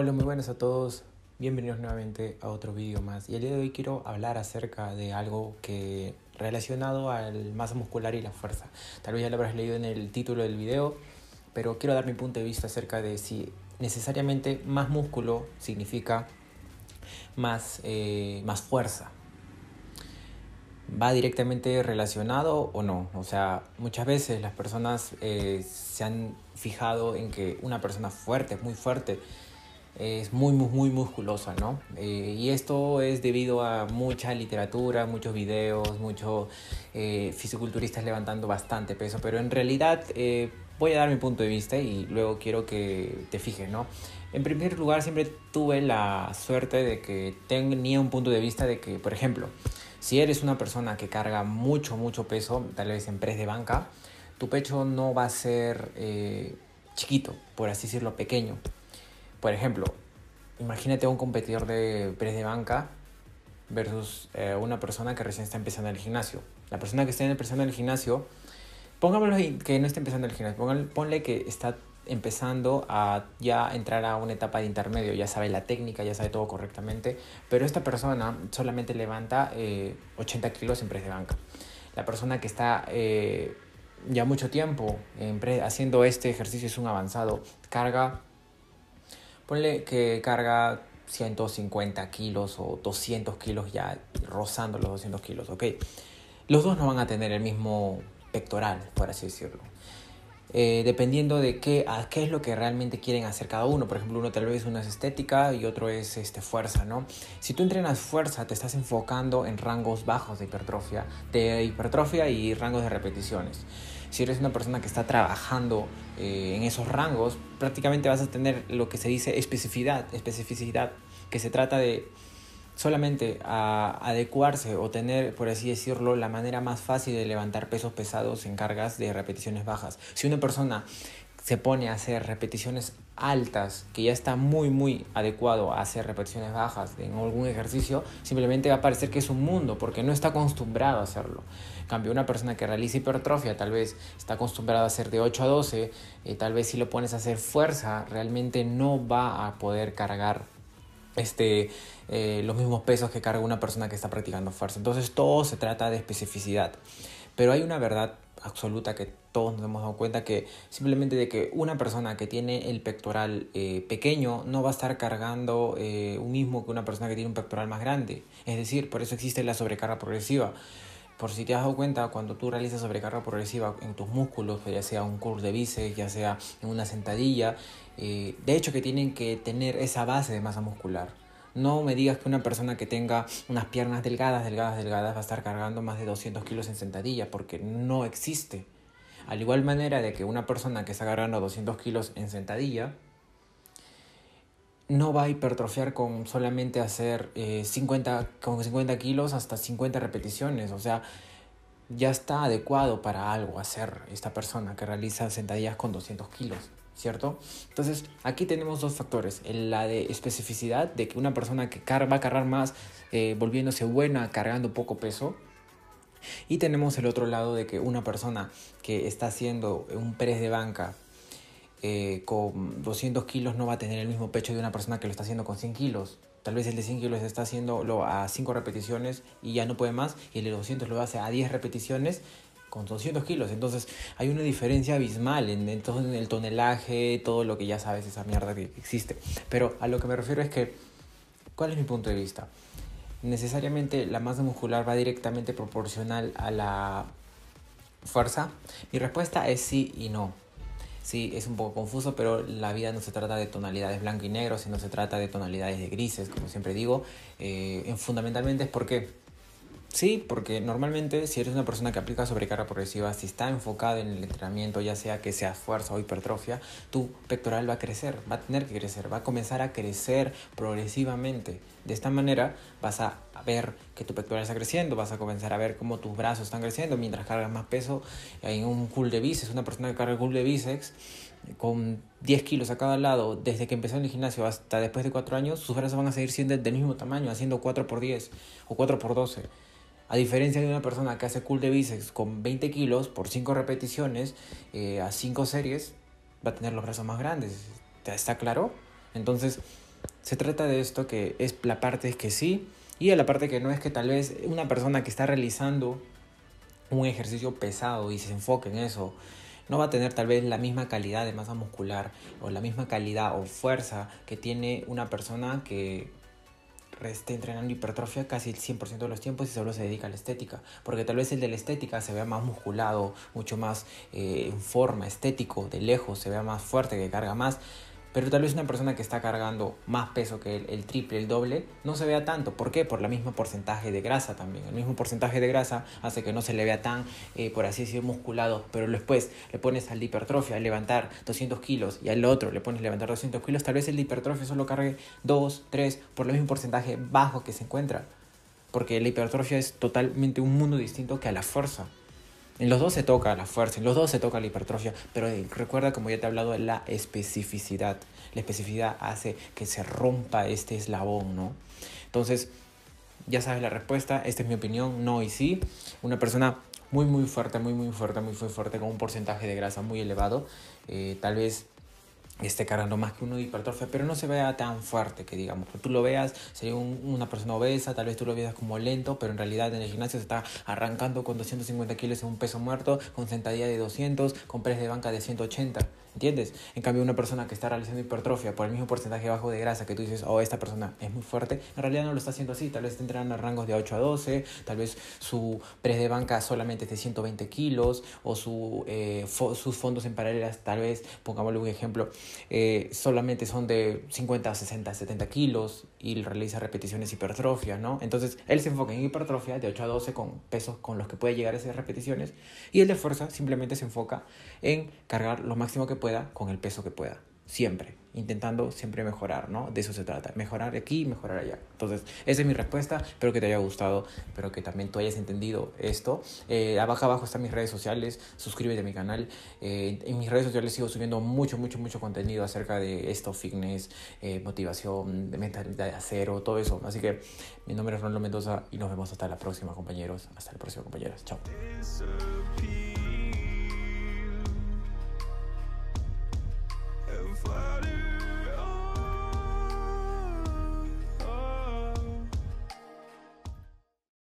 Hola, muy buenas a todos. Bienvenidos nuevamente a otro vídeo más. Y el día de hoy quiero hablar acerca de algo que relacionado al masa muscular y la fuerza. Tal vez ya lo habrás leído en el título del video, pero quiero dar mi punto de vista acerca de si necesariamente más músculo significa más, eh, más fuerza. ¿Va directamente relacionado o no? O sea, muchas veces las personas eh, se han fijado en que una persona fuerte, muy fuerte, es muy, muy, muy musculosa, ¿no? Eh, y esto es debido a mucha literatura, muchos videos, muchos eh, fisiculturistas levantando bastante peso, pero en realidad eh, voy a dar mi punto de vista y luego quiero que te fijes, ¿no? En primer lugar, siempre tuve la suerte de que tenía un punto de vista de que, por ejemplo, si eres una persona que carga mucho, mucho peso, tal vez en press de banca, tu pecho no va a ser chiquito, por así decirlo, pequeño por ejemplo, imagínate a un competidor de press de banca versus eh, una persona que recién está empezando en el gimnasio. La persona que está empezando en el gimnasio, pongámoslo que no está empezando en el gimnasio, ponle que está empezando a ya entrar a una etapa de intermedio, ya sabe la técnica, ya sabe todo correctamente, pero esta persona solamente levanta 80 eh, kilos en press de banca. La persona que está eh, ya mucho tiempo haciendo este ejercicio es un avanzado, carga Ponle que carga 150 kilos o 200 kilos ya rozando los 200 kilos, ¿ok? Los dos no van a tener el mismo pectoral, por así decirlo. Eh, dependiendo de qué, qué es lo que realmente quieren hacer cada uno. Por ejemplo, uno tal vez uno es estética y otro es este, fuerza, ¿no? Si tú entrenas fuerza, te estás enfocando en rangos bajos de hipertrofia, de hipertrofia y rangos de repeticiones si eres una persona que está trabajando eh, en esos rangos, prácticamente vas a tener lo que se dice especificidad, especificidad, que se trata de solamente a adecuarse o tener, por así decirlo, la manera más fácil de levantar pesos pesados en cargas de repeticiones bajas. Si una persona se pone a hacer repeticiones altas, que ya está muy, muy adecuado a hacer repeticiones bajas en algún ejercicio, simplemente va a parecer que es un mundo, porque no está acostumbrado a hacerlo. En cambio, una persona que realiza hipertrofia, tal vez está acostumbrada a hacer de 8 a 12, eh, tal vez si lo pones a hacer fuerza, realmente no va a poder cargar este, eh, los mismos pesos que carga una persona que está practicando fuerza. Entonces todo se trata de especificidad. Pero hay una verdad absoluta que todos nos hemos dado cuenta que simplemente de que una persona que tiene el pectoral eh, pequeño no va a estar cargando eh, un mismo que una persona que tiene un pectoral más grande. Es decir, por eso existe la sobrecarga progresiva. Por si te has dado cuenta, cuando tú realizas sobrecarga progresiva en tus músculos, ya sea un curl de bíceps, ya sea en una sentadilla, eh, de hecho que tienen que tener esa base de masa muscular. No me digas que una persona que tenga unas piernas delgadas, delgadas, delgadas va a estar cargando más de 200 kilos en sentadilla, porque no existe. Al igual manera de que una persona que está cargando 200 kilos en sentadilla, no va a hipertrofiar con solamente hacer 50, eh, con 50 kilos hasta 50 repeticiones. O sea, ya está adecuado para algo hacer esta persona que realiza sentadillas con 200 kilos. ¿cierto? Entonces, aquí tenemos dos factores. La de especificidad, de que una persona que va a cargar más, eh, volviéndose buena, cargando poco peso. Y tenemos el otro lado de que una persona que está haciendo un press de banca eh, con 200 kilos no va a tener el mismo pecho de una persona que lo está haciendo con 100 kilos. Tal vez el de 100 kilos está haciendo a 5 repeticiones y ya no puede más, y el de 200 lo hace a 10 repeticiones con 200 kilos. Entonces hay una diferencia abismal en, en, el tonelaje, todo lo que ya sabes, esa mierda que existe. Pero a lo que me refiero es que, ¿cuál es mi punto de vista? Necesariamente la masa muscular va directamente proporcional a la fuerza. Mi respuesta es sí y no. Sí, es un poco confuso, pero la vida no se trata de tonalidades blanco y negro, sino se trata de tonalidades de grises, como siempre digo. Eh, fundamentalmente es porque Sí, porque normalmente si eres una persona que aplica sobrecarga progresiva, si está enfocada en el entrenamiento, ya sea que sea fuerza o hipertrofia, tu pectoral va a crecer, va a tener que crecer, va a comenzar a crecer progresivamente. De esta manera vas a ver que tu pectoral está creciendo, vas a comenzar a ver cómo tus brazos están creciendo mientras cargas más peso en un cool de bíceps. Una persona que carga cool de bíceps con 10 kilos a cada lado, desde que empezó en el gimnasio hasta después de 4 años, sus brazos van a seguir siendo del mismo tamaño, haciendo 4 por 10 o 4 por 12 a diferencia de una persona que hace cool de bíceps con 20 kilos por 5 repeticiones eh, a 5 series, va a tener los brazos más grandes. ¿Está claro? Entonces, Se trata de esto que es la parte que sí y la parte que no es que tal vez una persona que está realizando un ejercicio pesado y se enfoque en eso, no va a tener tal vez la misma calidad de masa muscular o la misma calidad o fuerza que tiene una persona que esté entrenando hipertrofia casi el 100% de los tiempos y solo se dedica a la estética. Porque tal vez el de la estética se vea más musculado, mucho más eh, en forma, estético, de lejos, se vea más fuerte, que carga más. Pero tal vez una persona que está cargando más peso que el, triple, el doble, no se vea tanto. ¿Por qué? Por el mismo porcentaje de grasa también. El mismo porcentaje de grasa hace que no se le vea tan, eh, por así decirlo, musculado. Pero después le pones al hipertrofia a levantar 200 kilos y al otro le pones a levantar 200 kilos, tal vez el de hipertrofia solo cargue 2, 3, por el mismo porcentaje bajo que se encuentra. Porque la hipertrofia es totalmente un mundo distinto que a la fuerza. En los dos se toca la fuerza, en los dos se toca la hipertrofia, pero recuerda, como ya te he hablado, la especificidad. La especificidad hace que se rompa este eslabón, ¿no? Entonces, ya sabes la respuesta, esta es mi opinión, no y sí. Una persona muy, muy fuerte, muy, muy fuerte, muy, muy fuerte, con un porcentaje de grasa muy elevado, eh, tal vez esté cargando más que uno de hipertrofia, pero no se vea tan fuerte que digamos. Que tú lo veas, sería una persona obesa, tal vez tú lo veas como lento, pero en realidad en el gimnasio se está arrancando con 250 kilos en un peso muerto, con sentadilla de 200, con press de banca de 180. ¿Entiendes? En cambio, una persona que está realizando hipertrofia por el mismo porcentaje bajo de grasa que tú dices, oh, esta persona es muy fuerte, en realidad no lo está haciendo así. Tal vez está entrenando a rangos de 8 a 12, tal vez su press de banca solamente es de 120 kilos, o su, eh, sus fondos en paralelas, tal vez, pongámosle un ejemplo, eh, solamente son de 50, 60, 70 kilos y realiza repeticiones hipertrofia, ¿no? Entonces, él se enfoca en hipertrofia de 8 a 12 con pesos con los que puede llegar a esas repeticiones y el de fuerza simplemente se enfoca en cargar lo máximo que pueda con el peso que pueda siempre, intentando siempre mejorar, ¿no? De eso se trata, mejorar aquí mejorar allá. Entonces, esa es mi respuesta, espero que te haya gustado, espero que también tú hayas entendido esto. Eh, abajo abajo están mis redes sociales, suscríbete a mi canal. Eh, en mis redes sociales sigo subiendo mucho, mucho, mucho contenido acerca de esto, fitness, eh, motivación, mentalidad de acero, todo eso. Así que mi nombre es Ronaldo Mendoza y nos vemos hasta la próxima, compañeros. Hasta la próxima, compañeras. Chao. flooded